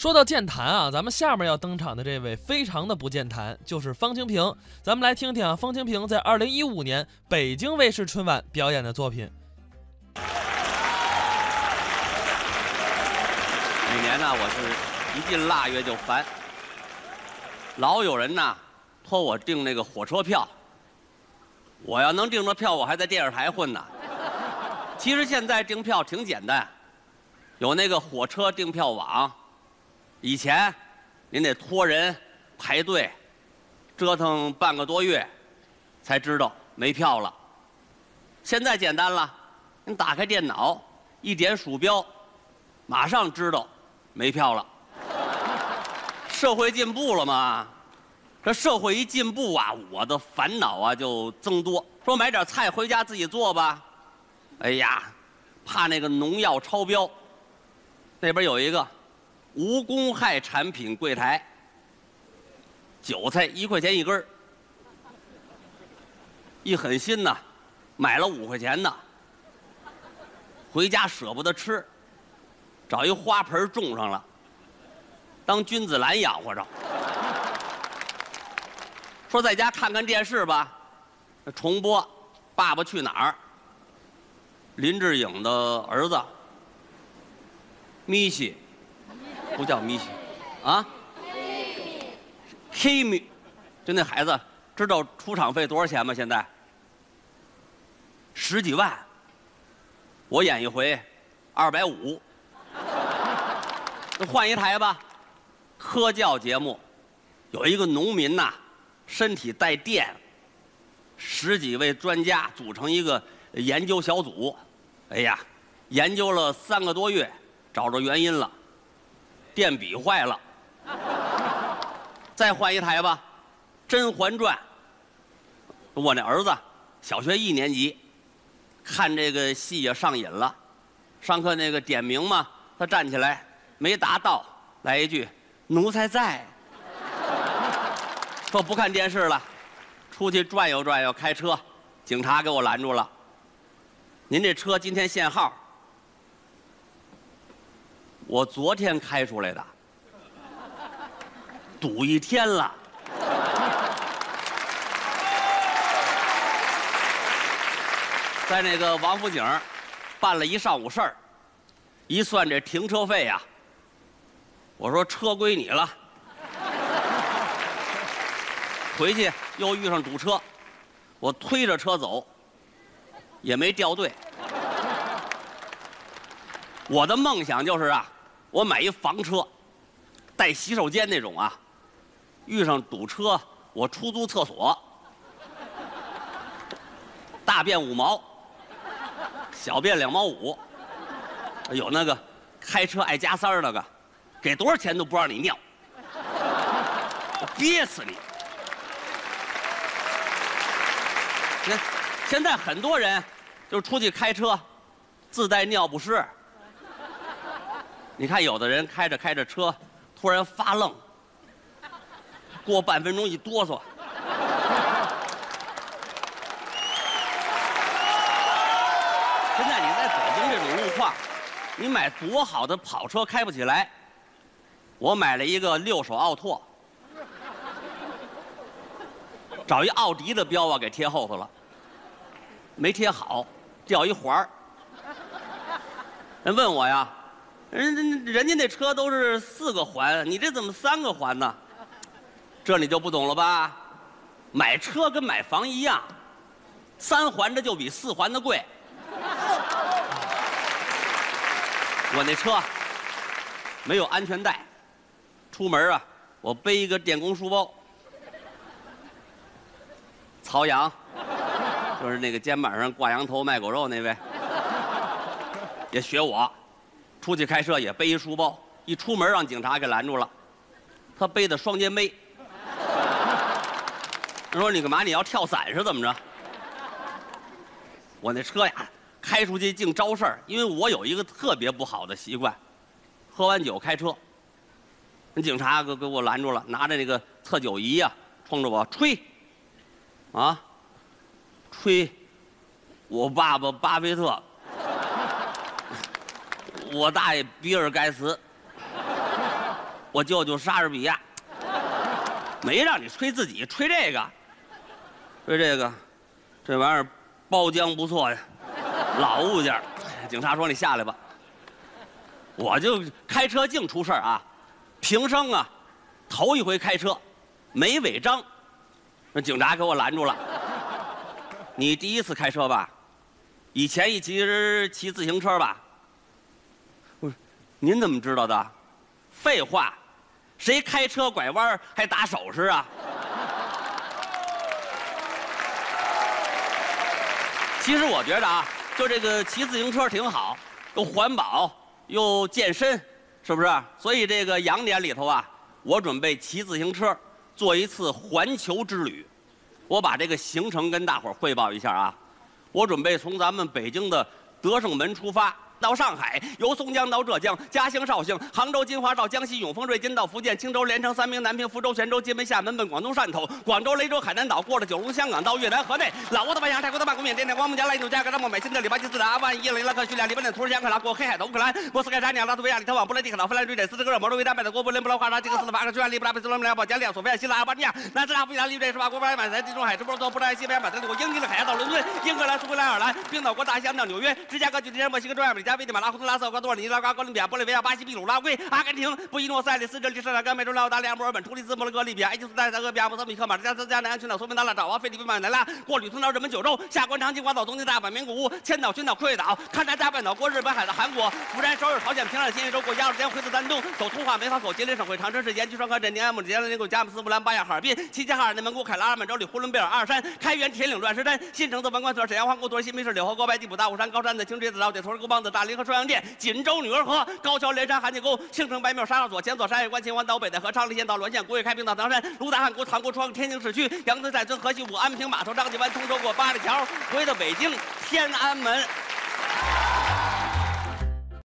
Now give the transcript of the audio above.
说到健谈啊，咱们下面要登场的这位非常的不健谈，就是方清平。咱们来听听啊，方清平在二零一五年北京卫视春晚表演的作品。每年呢，我是一进腊月就烦，老有人呐托我订那个火车票。我要能订着票，我还在电视台混呢。其实现在订票挺简单，有那个火车订票网。以前您得托人排队，折腾半个多月，才知道没票了。现在简单了，您打开电脑，一点鼠标，马上知道没票了。社会进步了吗？这社会一进步啊，我的烦恼啊就增多。说买点菜回家自己做吧，哎呀，怕那个农药超标。那边有一个无公害产品柜台，韭菜一块钱一根儿一狠心呐，买了五块钱的，回家舍不得吃，找一花盆种上了，当君子兰养活着。说在家看看电视吧，重播《爸爸去哪儿》。林志颖的儿子米西，不叫米西，啊？就那孩子知道出场费多少钱吗？现在？十几万，我演一回二百五，换一台吧。科教节目。有一个农民呐。身体带电，十几位专家组成一个研究小组，哎呀，研究了三个多月，找着原因了，电笔坏了，再换一台吧，《甄嬛传》。我那儿子小学一年级，看这个戏也上瘾了，上课那个点名嘛，他站起来没答到，来一句“奴才在”。说不看电视了，出去转悠转悠，开车，警察给我拦住了。您这车今天限号，我昨天开出来的，堵一天了。在那个王府井办了一上午事儿，一算这停车费呀，我说车归你了。回去又遇上堵车，我推着车走，也没掉队。我的梦想就是啊，我买一房车，带洗手间那种啊。遇上堵车，我出租厕所，大便五毛，小便两毛五。有那个开车爱加塞儿那个，给多少钱都不让你尿，憋死你！那现在很多人就出去开车，自带尿不湿。你看，有的人开着开着车，突然发愣，过半分钟一哆嗦。现在你在北京这种路况，你买多好的跑车开不起来。我买了一个六手奥拓。找一奥迪的标啊，给贴后头了，没贴好，掉一环儿。人问我呀，人人人家那车都是四个环，你这怎么三个环呢？这你就不懂了吧？买车跟买房一样，三环的就比四环的贵。我那车没有安全带，出门啊，我背一个电工书包。曹阳，就是那个肩膀上挂羊头卖狗肉那位，也学我，出去开车也背一书包，一出门让警察给拦住了，他背的双肩背。他说：“你干嘛？你要跳伞是怎么着？”我那车呀，开出去净招事儿，因为我有一个特别不好的习惯，喝完酒开车。那警察给给我拦住了，拿着那个测酒仪呀，冲着我吹。啊！吹，我爸爸巴菲特，我大爷比尔盖茨，我舅舅莎士比亚，没让你吹自己，吹这个，吹这个，这玩意儿包浆不错呀，老物件。警察说你下来吧，我就开车净出事儿啊，平生啊，头一回开车，没违章，那警察给我拦住了。你第一次开车吧？以前一骑骑自行车吧？您怎么知道的？废话，谁开车拐弯还打手势啊？其实我觉得啊，就这个骑自行车挺好，又环保又健身，是不是？所以这个羊年里头啊，我准备骑自行车做一次环球之旅。我把这个行程跟大伙儿汇报一下啊。我准备从咱们北京的德胜门出发。到上海，由松江到浙江，嘉兴、绍兴、杭州、金华到江西永丰、瑞金到福建、青州、连城、三明、南平、福州、泉州、金门、厦门奔广东汕头，广州、雷州、海南岛，过了九龙、香港到越南河内，老挝的万象、泰国的曼谷、缅甸的光木、加拉印度加格拉莫、美新的里巴基斯坦、阿富汗、伊朗、伊拉克、叙利亚、黎巴嫩、土耳其、安卡拉，过黑海到乌克兰、莫斯科、扎尼亚、拉脱维亚、立陶宛、布兰迪克岛、芬兰、瑞典、斯德哥尔摩、挪威、丹麦德国布林、布拉华沙、吉克斯的法克、匈牙利、布达佩斯、罗马尼亚、保加利亚、索菲亚、希腊、阿巴尼亚、南斯拉夫、意大利、瑞士、法国、巴尔马在地中海、直布罗陀、布拉西班牙、马德里、英吉利海峡到伦敦、英格兰、苏格兰、爱尔兰、冰岛国大西洋到纽约、芝加哥、旧金山、墨西哥、中亚美加、危地马拉、洪都拉斯、厄瓜多尔、尼拉瓜、哥伦比亚、玻利维亚、巴西、秘鲁、拉圭、阿根廷、布宜诺斯艾利斯、智利、圣塔甘、美洲、澳大利亚、墨尔本、突尼斯、摩洛哥、利比亚、埃及斯丹、塞俄比亚、莫桑比克、马达加斯加、南安群岛、索门答腊、爪哇、菲律宾、马尼拉，过旅途到日本九州，下关长崎、广岛、东京、大阪、名古屋、千岛、群岛、库页岛、勘察加半岛，过日本海的韩国、釜山、首尔、朝鲜、平壤、新义州，过鸭绿江、回自丹东，走通化、梅河口、吉林省会长春市、延吉双河镇、宁安木、吉安林谷、佳木斯、布兰、巴亚、哈尔滨、齐齐哈尔、内蒙古、凯拉尔、满洲里、呼伦贝尔、阿尔山、开原、铁岭、乱石山、新城子、文官村、沈阳、皇姑屯、新密市、柳河沟、白地浦、大虎山、高山的青锥子、老铁屯、沟帮子、大大林和双阳店、锦州女儿河、高桥、连山、韩家沟、青城、白庙、沙场所、前左山海关、秦皇岛、北戴河、昌黎县到滦县、古冶开平到唐山、卢达汉沟、塘沽窗、天津市区、杨村、寨村、河西武、安平码头、张家湾、通州过八里桥，回到北京天安门。